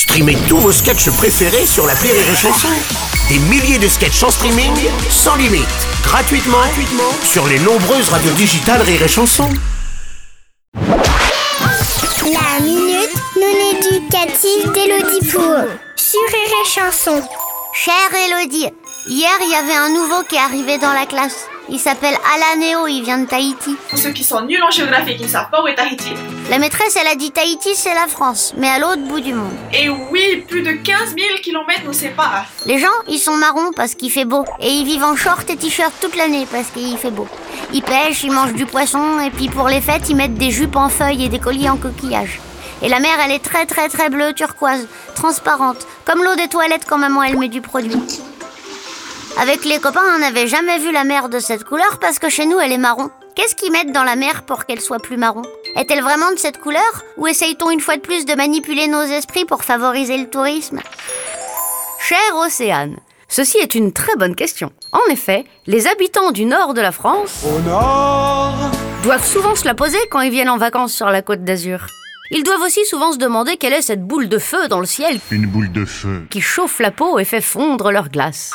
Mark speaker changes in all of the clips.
Speaker 1: Streamez tous vos sketchs préférés sur la Rire et Chanson. Des milliers de sketchs en streaming, sans limite, gratuitement, sur les nombreuses radios digitales Rire et Chanson.
Speaker 2: La minute non éducative d'Elodie Pour sur Rire et Chanson.
Speaker 3: Chère Elodie, hier il y avait un nouveau qui est arrivé dans la classe. Il s'appelle Alaneo, il vient de Tahiti.
Speaker 4: Ceux qui sont nuls en géographie et qui ne savent pas où est Tahiti.
Speaker 3: La maîtresse, elle a dit Tahiti, c'est la France, mais à l'autre bout du monde.
Speaker 4: Et oui, plus de 15 000 km nous séparent.
Speaker 3: Les gens, ils sont marrons parce qu'il fait beau. Et ils vivent en short et t-shirt toute l'année parce qu'il fait beau. Ils pêchent, ils mangent du poisson, et puis pour les fêtes, ils mettent des jupes en feuilles et des colliers en coquillage. Et la mer, elle est très très très bleue, turquoise, transparente, comme l'eau des toilettes quand maman elle met du produit. Avec les copains, on n'avait jamais vu la mer de cette couleur parce que chez nous, elle est marron. Qu'est-ce qu'ils mettent dans la mer pour qu'elle soit plus marron? Est-elle vraiment de cette couleur? Ou essaye-t-on une fois de plus de manipuler nos esprits pour favoriser le tourisme?
Speaker 5: Cher Océane, ceci est une très bonne question. En effet, les habitants du nord de la France doivent souvent se la poser quand ils viennent en vacances sur la côte d'Azur. Ils doivent aussi souvent se demander quelle est cette boule de feu dans le ciel
Speaker 6: Une boule de feu.
Speaker 5: qui chauffe la peau et fait fondre leur glace.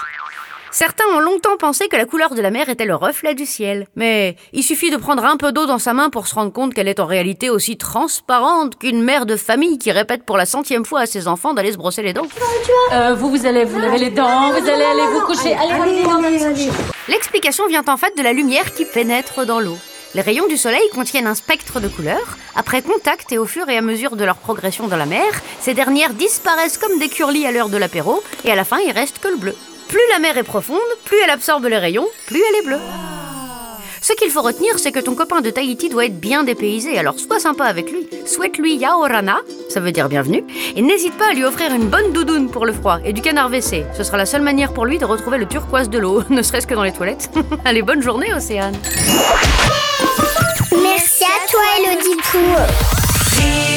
Speaker 5: Certains ont longtemps pensé que la couleur de la mer était le reflet du ciel. Mais il suffit de prendre un peu d'eau dans sa main pour se rendre compte qu'elle est en réalité aussi transparente qu'une mère de famille qui répète pour la centième fois à ses enfants d'aller se brosser les dents.
Speaker 7: Euh, vous, vous allez vous laver les dents, vous allez aller vous coucher. Allez, allez, allez.
Speaker 5: L'explication vient en fait de la lumière qui pénètre dans l'eau. Les rayons du soleil contiennent un spectre de couleurs. Après contact et au fur et à mesure de leur progression dans la mer, ces dernières disparaissent comme des curlis à l'heure de l'apéro, et à la fin il reste que le bleu. Plus la mer est profonde, plus elle absorbe les rayons, plus elle est bleue. Ce qu'il faut retenir, c'est que ton copain de Tahiti doit être bien dépaysé, alors sois sympa avec lui. Souhaite-lui Yaorana, ça veut dire bienvenue, et n'hésite pas à lui offrir une bonne doudoune pour le froid et du canard WC. Ce sera la seule manière pour lui de retrouver le turquoise de l'eau, ne serait-ce que dans les toilettes. Allez, bonne journée, Océane.
Speaker 2: Merci à toi, Elodie.
Speaker 8: Rire